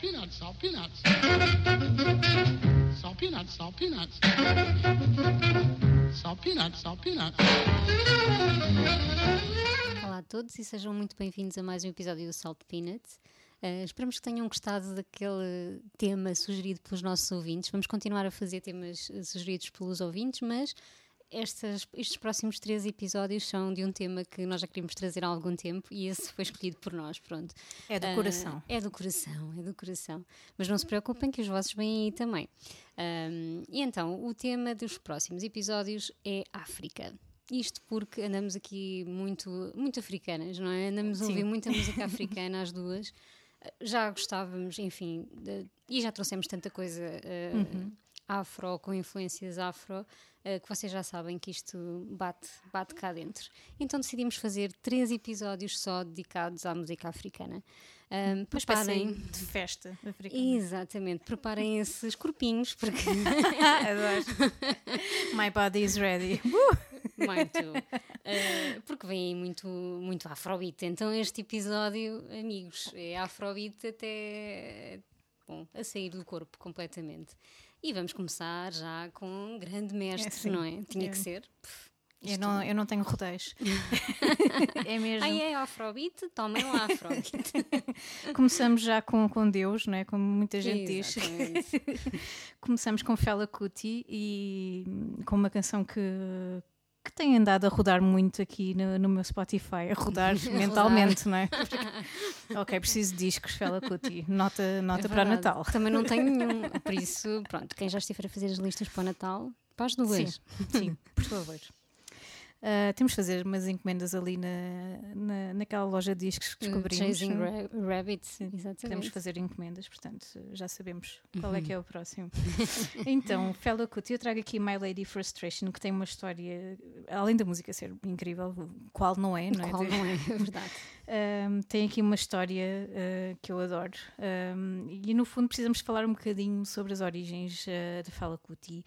peanuts, salt peanuts. Salt peanuts, salt peanuts. Salt peanuts, salt peanuts. Olá a todos e sejam muito bem-vindos a mais um episódio do Salt Peanuts. Uh, esperamos que tenham gostado daquele tema sugerido pelos nossos ouvintes. Vamos continuar a fazer temas uh, sugeridos pelos ouvintes, mas estas, estes próximos três episódios são de um tema que nós já queríamos trazer há algum tempo e esse foi escolhido por nós, pronto. É do Uh, coração. É do coração, é do coração. Mas não se preocupem que os vossos vêm aí também. Um, e então, o tema dos próximos episódios é África. Isto porque andamos aqui muito, muito africanas, não é? Andamos a Sim. ouvir muita música africana, as duas. Já gostávamos, enfim, de- e já trouxemos tanta coisa uh, Uhum. Afro, com influências afro, uh, que vocês já sabem que isto bate, bate cá dentro. Então decidimos fazer três episódios só dedicados à música africana. Um, preparem, de festa africana. exatamente, preparem esses corpinhos, porque Adoro. My body is ready. muito. Uh, porque vem muito, muito afrobeat. Então este episódio, amigos, é afrobeat até bom, a sair do corpo completamente. E vamos começar já com um grande mestre, É, sim. não é? Tinha É. que ser. Eu não, eu não tenho rodeios. é mesmo. Ai, é afrobeat? Tomem lá afrobeat. Começamos já com, com Deus, não é? Como muita gente diz. Exatamente. Começamos com Fela Kuti e com uma canção que, que tem andado a rodar muito aqui no, no meu Spotify, a rodar mentalmente, não é? Ok, preciso de discos, Fela Kuti. Nota, nota É para verdade. Natal. Também não tenho nenhum. Por isso, pronto, quem já estiver a fazer as listas para o Natal, para as duas. Sim, sim, por favor. Ah, temos de fazer umas encomendas ali na, na, naquela loja de discos que descobrimos. Chasing não? Ra- Podemos exatamente. fazer encomendas, portanto já sabemos qual é que é o próximo. então, Fellow Cut, eu trago aqui My Lady Frustration, que tem uma história, além da música ser incrível, qual não é, não é? Qual não é, é verdade. Um, tem aqui uma história uh, que eu adoro Um, e no fundo precisamos falar um bocadinho sobre as origens uh, de Fela Kuti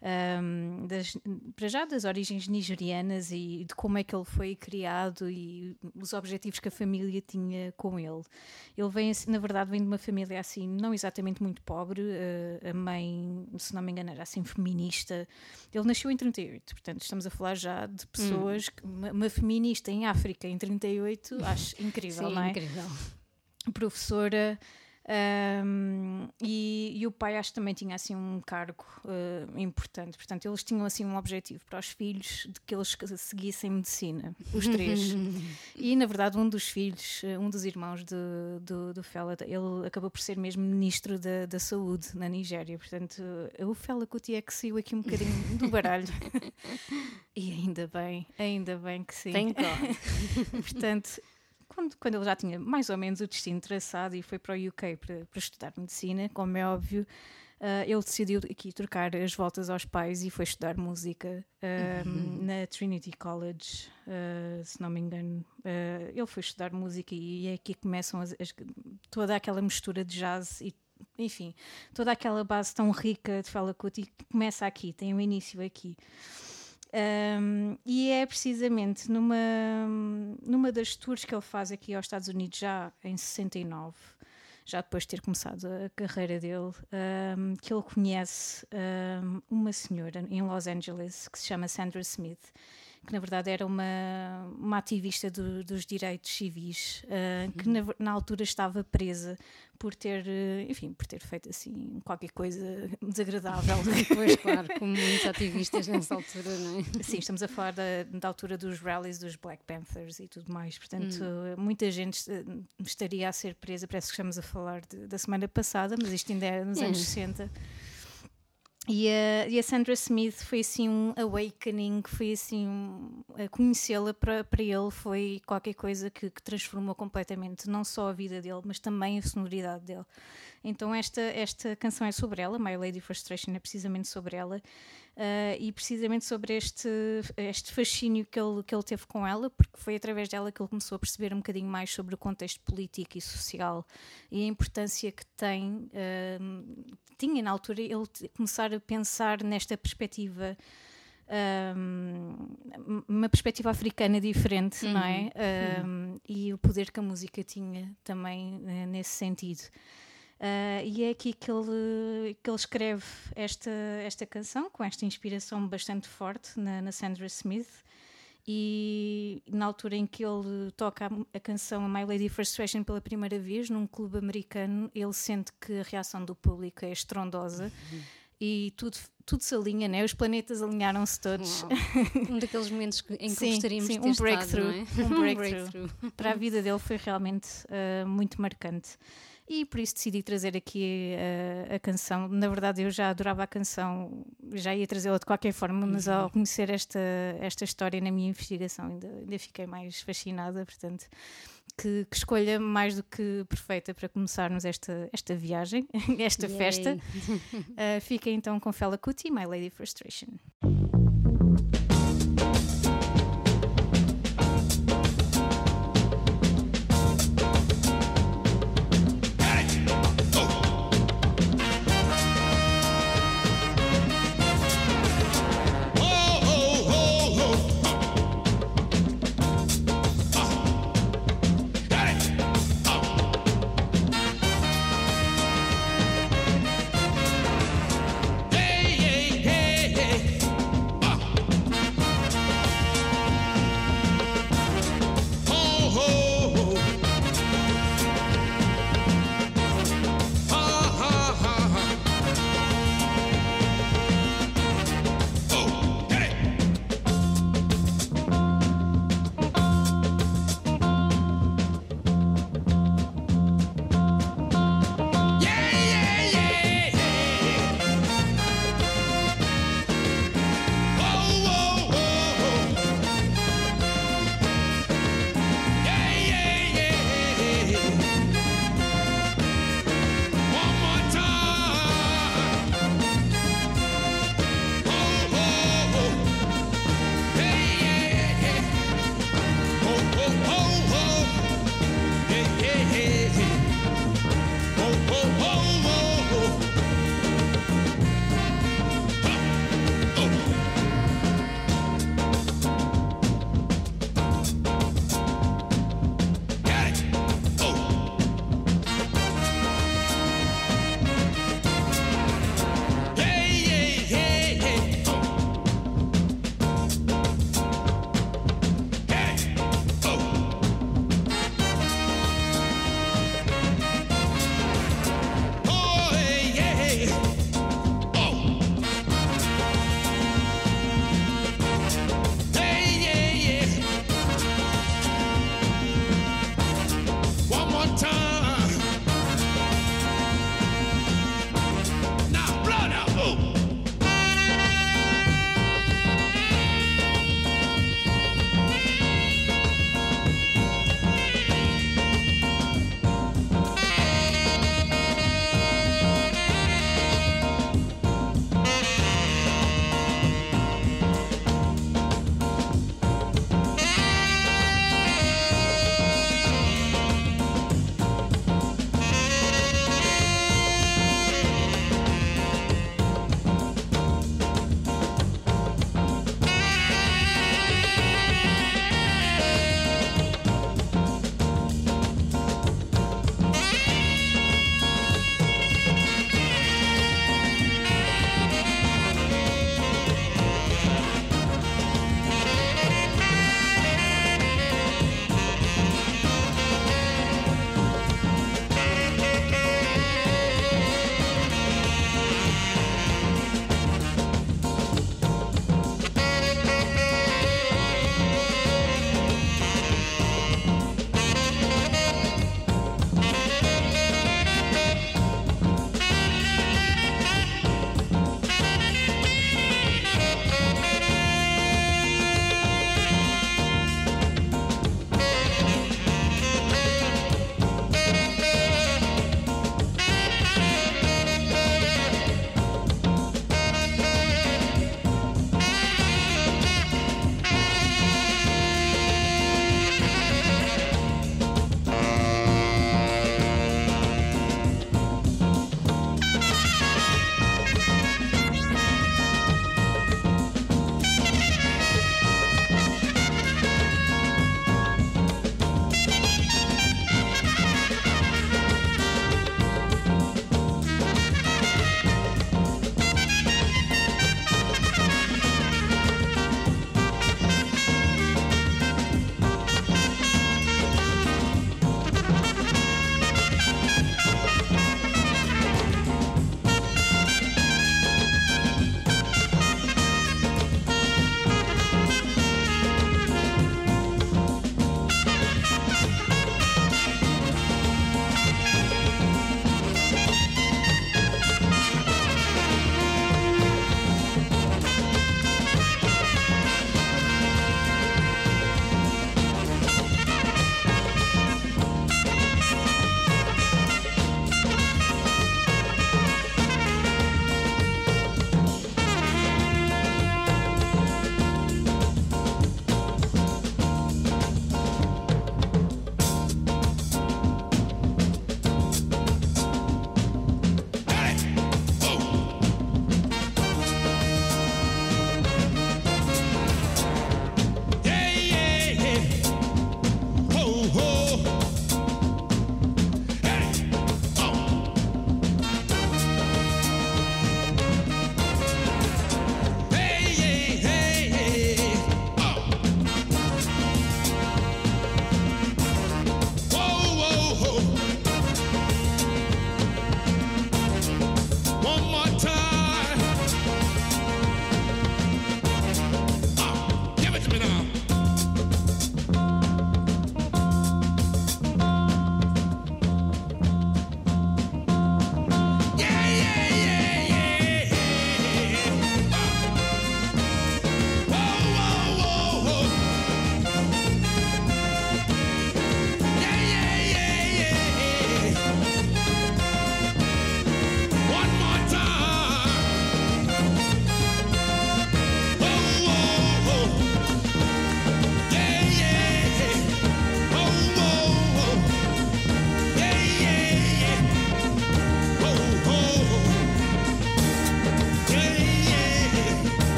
um, das, para já das origens nigerianas e de como é que ele foi criado e os objetivos que a família tinha com ele ele vem assim- na verdade vem de uma família assim não exatamente muito pobre uh, a mãe se não me engano era assim feminista ele nasceu em 38 portanto estamos a falar já de pessoas que- uma, uma feminista em África em 38 acho incrível Sim, não é? incrível. professora ahm, e, e o pai acho que também tinha assim um cargo ah, importante. Portanto eles tinham assim um objetivo para os filhos de que eles seguissem medicina os três. E na verdade um dos filhos ah, um dos irmãos do, do, do Fela ele acabou por ser mesmo ministro da, da saúde na Nigéria. Portanto o Fela Kuti é que saiu aqui um bocadinho do baralho. E ainda bem ainda bem que sim. God. Portanto, quando, quando ele já tinha mais ou menos o destino traçado e foi para o UK para, para estudar medicina, como é óbvio, ah, ele decidiu aqui trocar as voltas aos pais e foi estudar música ahm, na Trinity College, ah, se não me engano. Ah, ele foi estudar música e é aqui que começam as- as- toda aquela mistura de jazz e enfim, toda aquela base tão rica de Fela Kuti que começa aqui, tem o início aqui. Um, e é precisamente numa, numa das tours que ele faz aqui aos Estados Unidos, já em 69, já depois de ter começado a carreira dele, um, que ele conhece um, uma senhora em Los Angeles que se chama Sandra Smith, que na verdade era uma, uma ativista do- dos direitos civis, uh, que na, na altura estava presa por ter, uh, enfim, por ter feito assim qualquer coisa desagradável. Pois, claro, como muitos ativistas nessa altura, não é? Sim, estamos a falar da, da altura dos rallies dos Black Panthers e tudo mais. Portanto, muita gente eh, estaria a ser presa. Parece que estamos a falar de- da semana passada, mas isto ainda é nos É. anos 60. E a, e a Sandra Smith foi assim um awakening, foi assim um, conhecê-la para, para ele foi qualquer coisa que, que transformou completamente não só a vida dele, mas também a sonoridade dele. Então esta, esta canção é sobre ela, My Lady Frustration é precisamente sobre ela ah, e precisamente sobre este, este fascínio que ele, que ele teve com ela, porque foi através dela que ele começou a perceber um bocadinho mais sobre o contexto político e social e a importância que tem, ah, tinha na altura ele começar a pensar nesta perspectiva. um, uma perspectiva africana diferente, não é? Um, E o poder que a música tinha também eh, nesse sentido. Uh, e é aqui que ele, que ele escreve esta, esta canção, com esta inspiração bastante forte na, na Sandra Smith. E na altura em que ele toca a, a canção My Lady Frustration pela primeira vez num clube americano, ele sente que a reação do público é estrondosa. Uhum e tudo, tudo se alinha, né? os planetas alinharam-se todos. um daqueles momentos em que sim, gostaríamos sim, de ter um breakthrough, estado, é? um breakthrough. um breakthrough. Para a vida dele foi realmente uh, muito marcante. E por isso decidi trazer aqui uh, a canção. Na verdade, eu já adorava a canção, já ia trazê-la de qualquer forma, mas uhum. ao conhecer esta, esta história na minha investigação, ainda, ainda fiquei mais fascinada. Portanto, que, que, escolha mais do que perfeita para começarmos esta, esta viagem, esta Yay. festa. Uh, fica então com Fela Kuti, My Lady Frustration.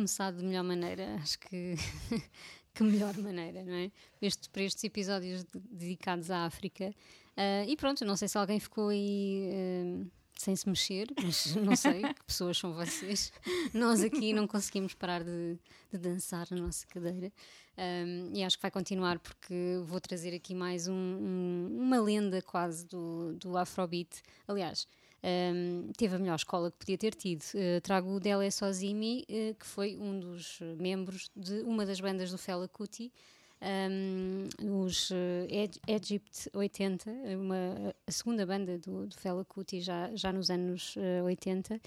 Começado de melhor maneira. Acho que. que melhor maneira, não é? Este, para estes episódios de, dedicados à África. Uh, e pronto, não sei se alguém ficou aí. Uh, sem se mexer, mas não sei que pessoas são vocês. Nós aqui não conseguimos parar de, de dançar na nossa cadeira. Um, e acho que vai continuar porque vou trazer aqui mais um, um, uma lenda quase do, do Afrobeat. Aliás, um, teve a melhor escola que podia ter tido. Uh, trago o Dele Sozimi, uh, que foi um dos membros de uma das bandas do Fela Kuti. Um, os uh, Egypt 80, uma, a segunda banda do, do Fela Kuti já, já nos anos uh, 80.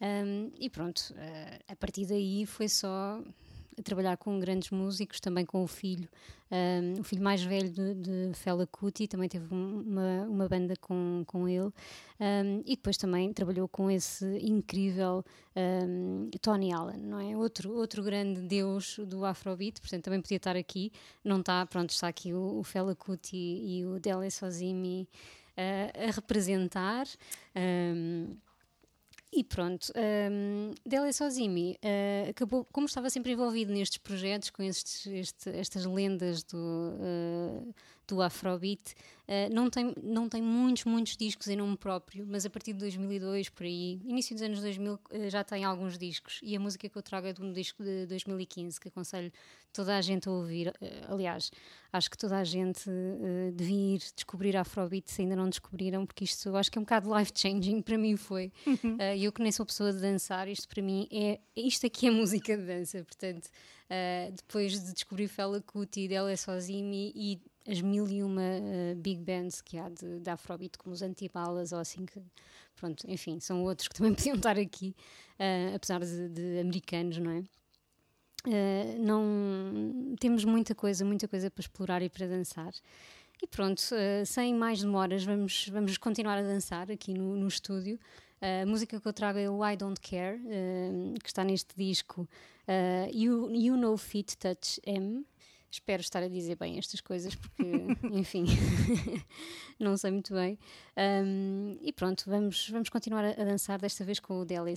Um, e pronto, uh, a partir daí foi só a trabalhar com grandes músicos, também com o filho. Um, o filho mais velho de, de Fela Kuti também teve uma, uma banda com, com ele. Um, e depois também trabalhou com esse incrível um, Tony Allen, não é? Outro, outro grande deus do Afrobeat, portanto também podia estar aqui. Não está, pronto, está aqui o, o Fela Kuti e o Dele Sozimi uh, a representar. Um, e pronto, um, Delia Sozimi uh, acabou, como estava sempre envolvido nestes projetos, com estes, este, estas lendas do, uh, do Afrobeat, uh, não, tem, não tem muitos, muitos discos em nome próprio, mas a partir de 2002, por aí, início dos anos 2000, uh, já tem alguns discos. E a música que eu trago é de um disco de 2015, que aconselho toda a gente a ouvir. Uh, aliás, acho que toda a gente devia ir descobrir Afrobeat se ainda não descobriram, porque isto acho que é um bocado life-changing para mim foi. Uhum. Eu que nem sou pessoa de dançar, isto para mim é. Isto aqui é música de dança, portanto. depois de descobrir Fela Kuti, Dela Sozimi e as mil e uma uh, big bands que há de, de Afrobeat, como os Antibalas ou assim que, pronto, enfim, são outros que também podiam estar aqui, uh, apesar de, de, americanos, não é? Uh, não temos muita coisa, muita coisa para explorar e para dançar. E pronto, sem mais demoras, vamos, vamos continuar a dançar aqui no, no estúdio. a música que eu trago é o I Don't Care, que está neste disco you, you Know Fit Touch M. Espero estar a dizer bem estas coisas, porque, enfim, não sei muito bem. Um, e pronto, vamos, vamos continuar a, a dançar, desta vez com o Dele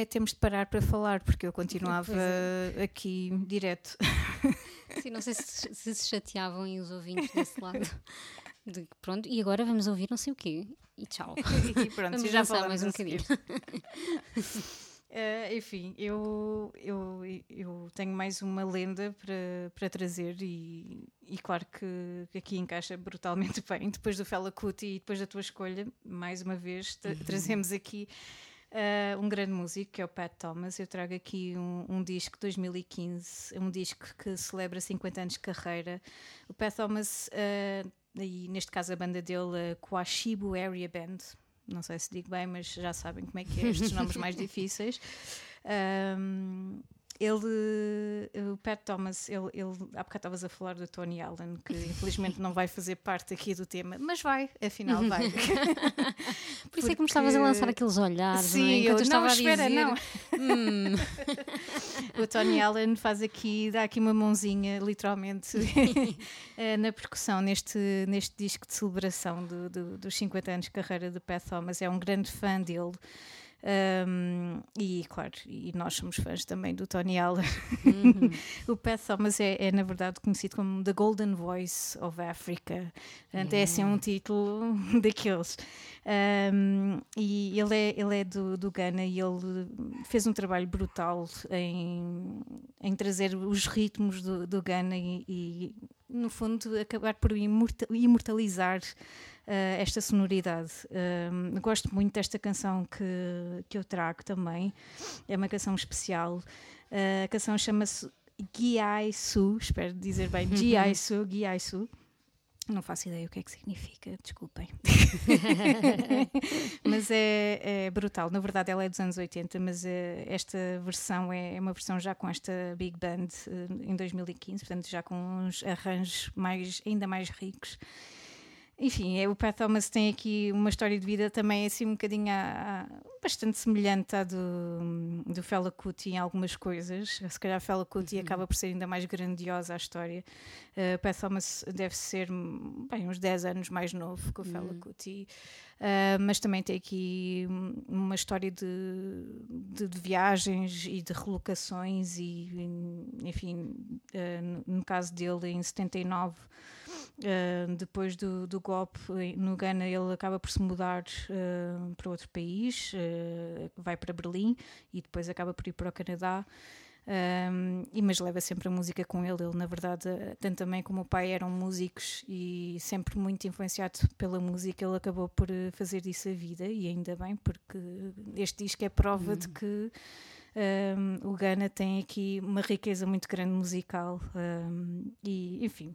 sozinho. temos de parar para falar, porque eu continuava Pois aqui direto. Sim, não sei se se, se chateavam e os ouvintes desse lado. De pronto, e agora vamos ouvir não sei o quê. E tchau. e pronto, Vamos já falamos mais um bocadinho. Eh, enfim, eu, eu, eu tenho mais uma lenda para, para trazer e, e claro que, que aqui encaixa brutalmente bem. Depois do Fela Kuti e depois da tua escolha, mais uma vez, tra- trazemos aqui eh, um grande músico que é o Pat Thomas. Eu trago aqui um, um disco de 2015, um disco que celebra 50 anos de carreira. O Pat Thomas, eh, e neste caso a banda dele, a Kwashibu Area Band, não sei se digo bem, mas já sabem como é que é estes nomes mais difíceis. Um, ele, o Pat Thomas, ele, ele, há bocado estavas a falar do Tony Allen, que infelizmente não vai fazer parte aqui do tema, mas vai, afinal vai. Por isso é que me estavas a lançar aqueles olhares, não é? Sim, eu, estava não, a espera, dizer, não. "Hum, O Tony Allen faz aqui, dá aqui uma mãozinha, literalmente, eh, na percussão, neste, neste disco de celebração do- do- dos 50 anos de carreira de Pat Thomas. É um grande fã dele. Um, e claro, e nós somos fãs também do Tony Allen. o Pat Thomas é, é, na verdade conhecido como The Golden Voice of Africa. Portanto, é assim um título daqueles. Um, e ele é, ele é do, do Ghana e ele fez um trabalho brutal em, em trazer os ritmos do, do Ghana e, e, no fundo, acabar por imorta- imortalizar esta sonoridade. Um, gosto muito desta canção que, que eu trago também. É uma canção especial. Uh, a canção chama-se Giai Su, espero dizer bem, Giai Su, Giai Su. Não faço ideia o que é que significa, desculpem. mas é, é, brutal. Na verdade, ela é dos anos 80, mas é, esta versão é, é, uma versão já com esta Big Band em 2015, portanto, já com uns arranjos mais, ainda mais ricos. Enfim, é, o Pat Thomas tem aqui uma história de vida também assim um bocadinho a, bastante semelhante à do, do Fela Kuti em algumas coisas. Se calhar Fela Kuti uhum. acaba por ser ainda mais grandiosa a história. Uh, Pat Thomas deve ser bem, uns 10 anos mais novo que o Fela Hum. Kuti. Uh, mas também tem aqui uma história de, de, de viagens e de relocações e enfim, uh, no caso dele em 79 Uh, depois do, do golpe no Ghana, ele acaba por se mudar uh, para outro país, vai para Berlim e depois acaba por ir para o Canadá. Um, e, mas leva sempre a música com ele. Ele, na verdade, tanto também como o pai eram músicos e sempre muito influenciado pela música, ele acabou por fazer disso a vida, e ainda bem, porque este disco é prova de que. Um, o Ghana tem aqui uma riqueza muito grande musical um, e enfim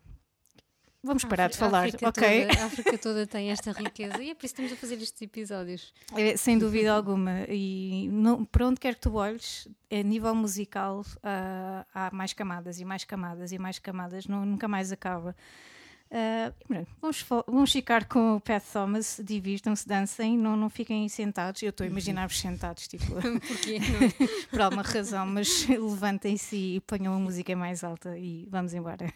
Vamos parar de falar, África ok? Toda, a África toda tem esta riqueza e é por isso que estamos a fazer estes episódios. É, sem dúvida alguma. E não, para onde quer que tu olhes, a nível musical, uh, há mais camadas e mais camadas e mais camadas, não, nunca mais acaba. Uh, vamos, vamos ficar com o Pat Thomas, divirtam-se, dancem, não, não fiquem sentados. Eu estou a imaginar-vos sentados, tipo, Porquê? por alguma razão, mas levantem-se e ponham a música mais alta e vamos embora.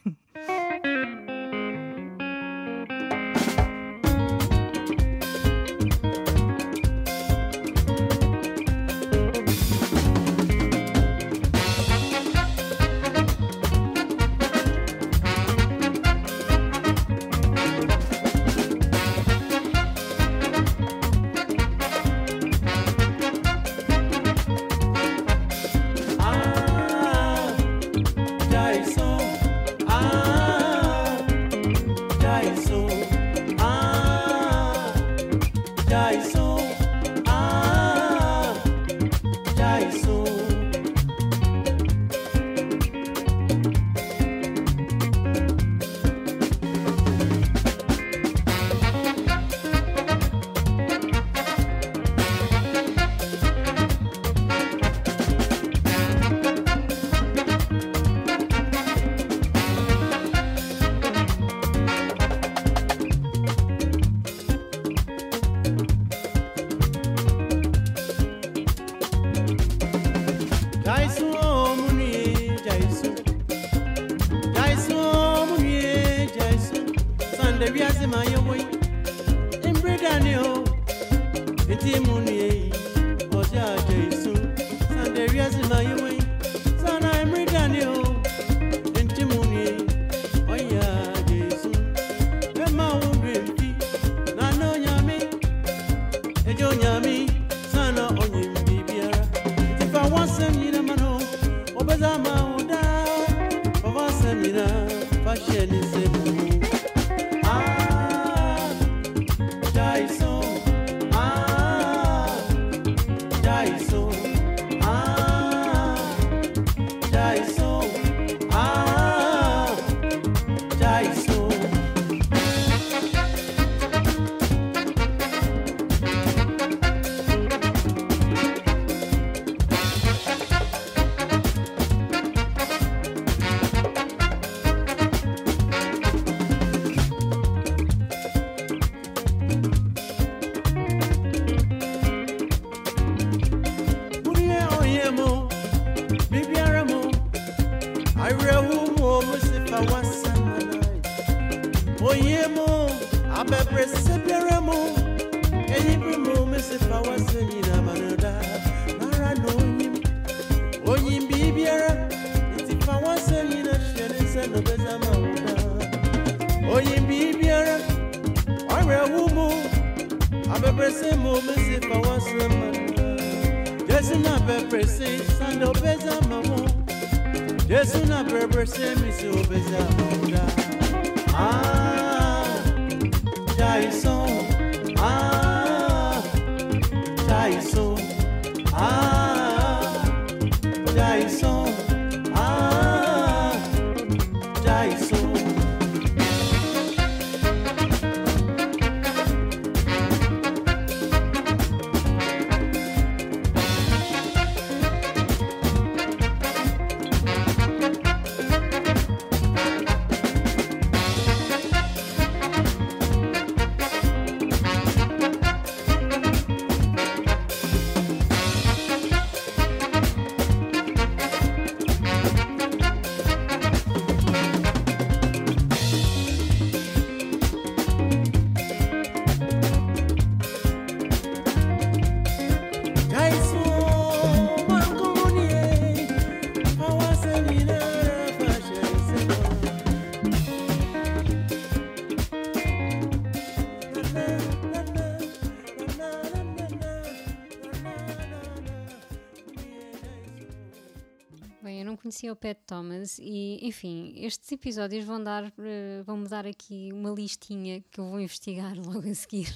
Bem, eu não conhecia o Pat Thomas e, enfim, estes episódios vão dar, eh, vão-me dar aqui uma listinha que eu vou investigar logo a seguir.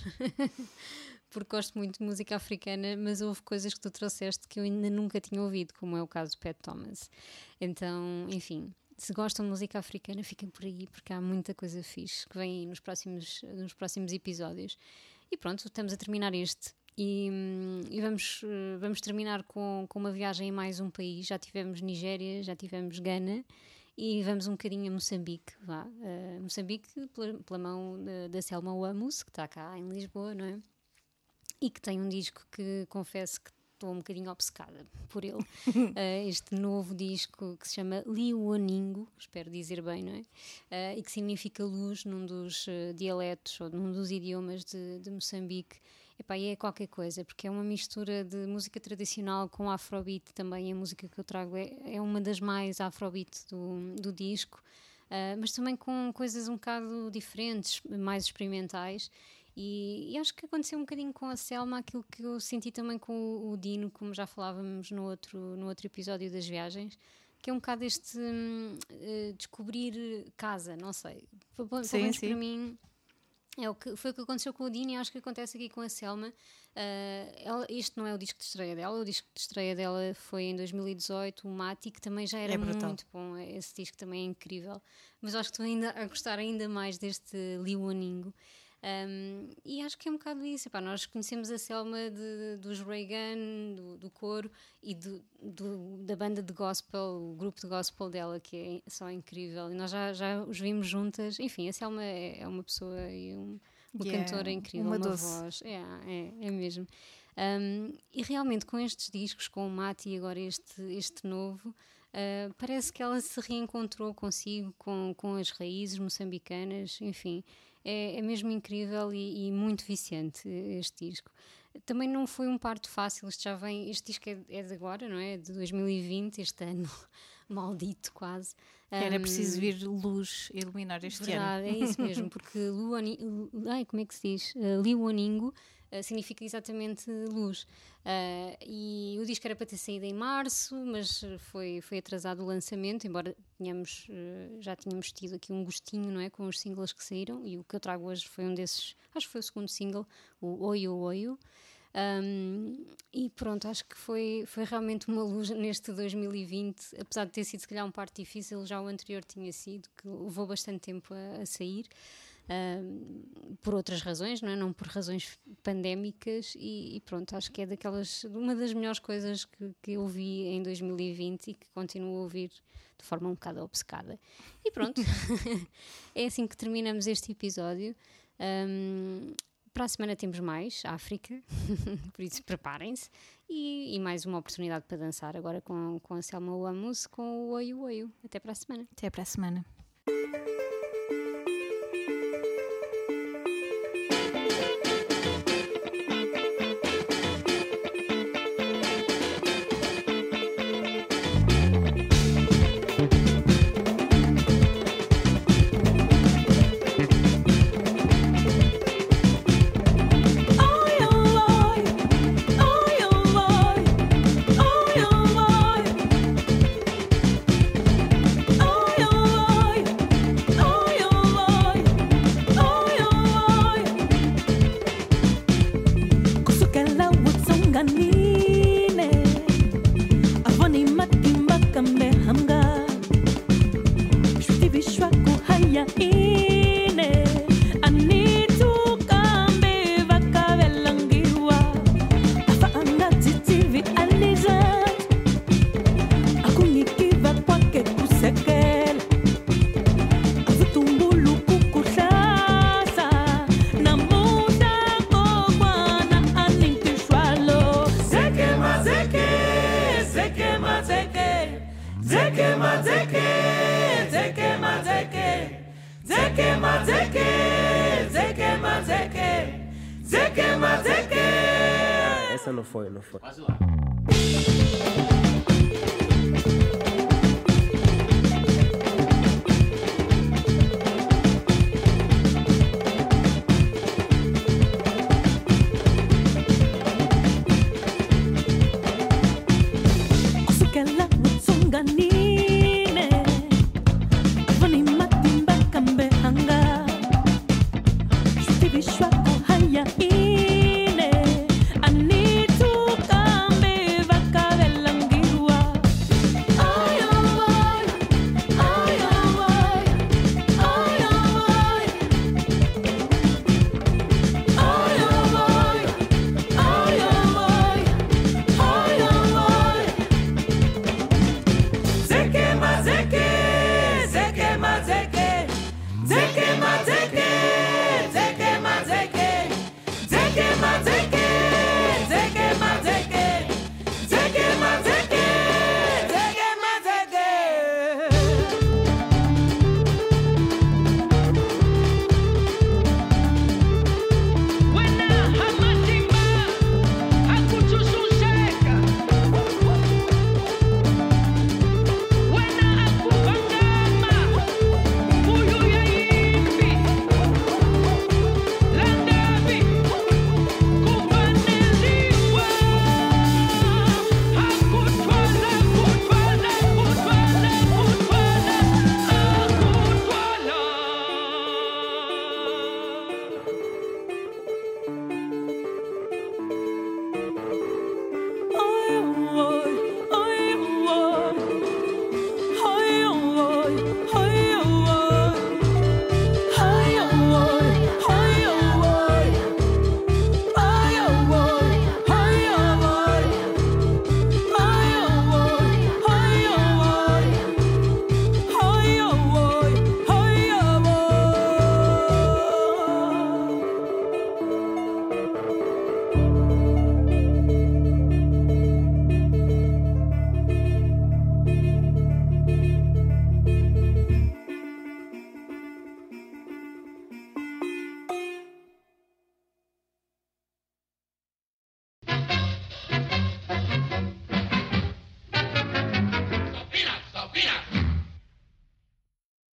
Porque gosto muito de música africana, mas houve coisas que tu trouxeste que eu ainda nunca tinha ouvido, como é o caso do Pat Thomas. Então, enfim, se gostam de música africana, fiquem por aí, porque há muita coisa fixe que vem aí nos próximos, nos próximos episódios. E pronto, estamos a terminar este. E, e vamos, eh, vamos terminar com, com uma viagem em mais um país. Já tivemos Nigéria, já tivemos Gana e vamos um bocadinho a Moçambique. Vá. Eh, Moçambique, pela, pela mão da, da Selma Wamos, que está cá em Lisboa, não é? E que tem um disco que confesso que estou um bocadinho obcecada por ele. Eh, este novo disco que se chama Liuaningo, espero dizer bem, não é? Eh, e que significa luz num dos eh, dialetos ou num dos idiomas de, de Moçambique. Epá, e é qualquer coisa, porque é uma mistura de música tradicional com afrobeat também. A música que eu trago é, é uma das mais afrobeat do, do disco, ah, mas também com coisas um bocado diferentes, mais experimentais. E, e acho que aconteceu um bocadinho com a Selma aquilo que eu senti também com o, o Dino, como já falávamos no outro, no outro episódio das viagens, que é um bocado este hum, eh, descobrir casa, não sei. Pelo pelo Sim, menos sim. para mim é o que, foi o que aconteceu com o Dino e acho que acontece aqui com a Selma. Ah, ela- este não é o disco de estreia dela, o disco de estreia dela foi em 2018, o Mati, que também já era É muito bom. Esse disco também é incrível. Mas acho que estou ainda a gostar ainda mais deste Liuaningo. Um, e acho que é um bocado isso. Epá, nós conhecemos a Selma de, dos Reagan, do, do coro e do, do- da banda de gospel, o grupo de gospel dela, que é só incrível. E nós já, já os vimos juntas. Enfim, a Selma é, é uma pessoa e um, uma é cantora incrível, uma uma, voz. É, é, é mesmo. Um, e realmente com estes discos, com o Mati e agora este, este novo, uh, parece que ela se reencontrou consigo, com, com as raízes moçambicanas, enfim, é, é mesmo incrível e, e muito viciante este disco. Também não foi um parto fácil, este já vem, este disco é, é de agora, não é? De 2020, este ano maldito quase. Era Um, preciso vir luz iluminar este ano. Verdade, é isso mesmo, porque Luani, Lu- ai, como é que se diz? Uh, Liuaningo uh, significa exatamente luz. Uh, e o disco era para ter saído em março, mas foi, foi atrasado o lançamento, embora tenhamos, uh, já tínhamos tido aqui um gostinho não é, com os singles que saíram, e o que eu trago hoje foi um desses, acho que foi o segundo single, o Oio Oio. Um, e pronto, acho que foi, foi realmente uma luz neste 2020, apesar de ter sido se calhar um parto difícil, já o anterior tinha sido, que levou bastante tempo a, a sair, um, por outras razões, não é? Não por razões pandémicas, e, e pronto, acho que é daquelas, uma das melhores coisas que, que eu vi em 2020 e que continuo a ouvir de forma um bocado obcecada. E pronto, é assim que terminamos este episódio. Um, para a semana temos mais África, por isso preparem-se. E, e mais uma oportunidade para dançar agora com, com a Selma Wamus com o Oio Oio. Até para a semana. Até para a semana.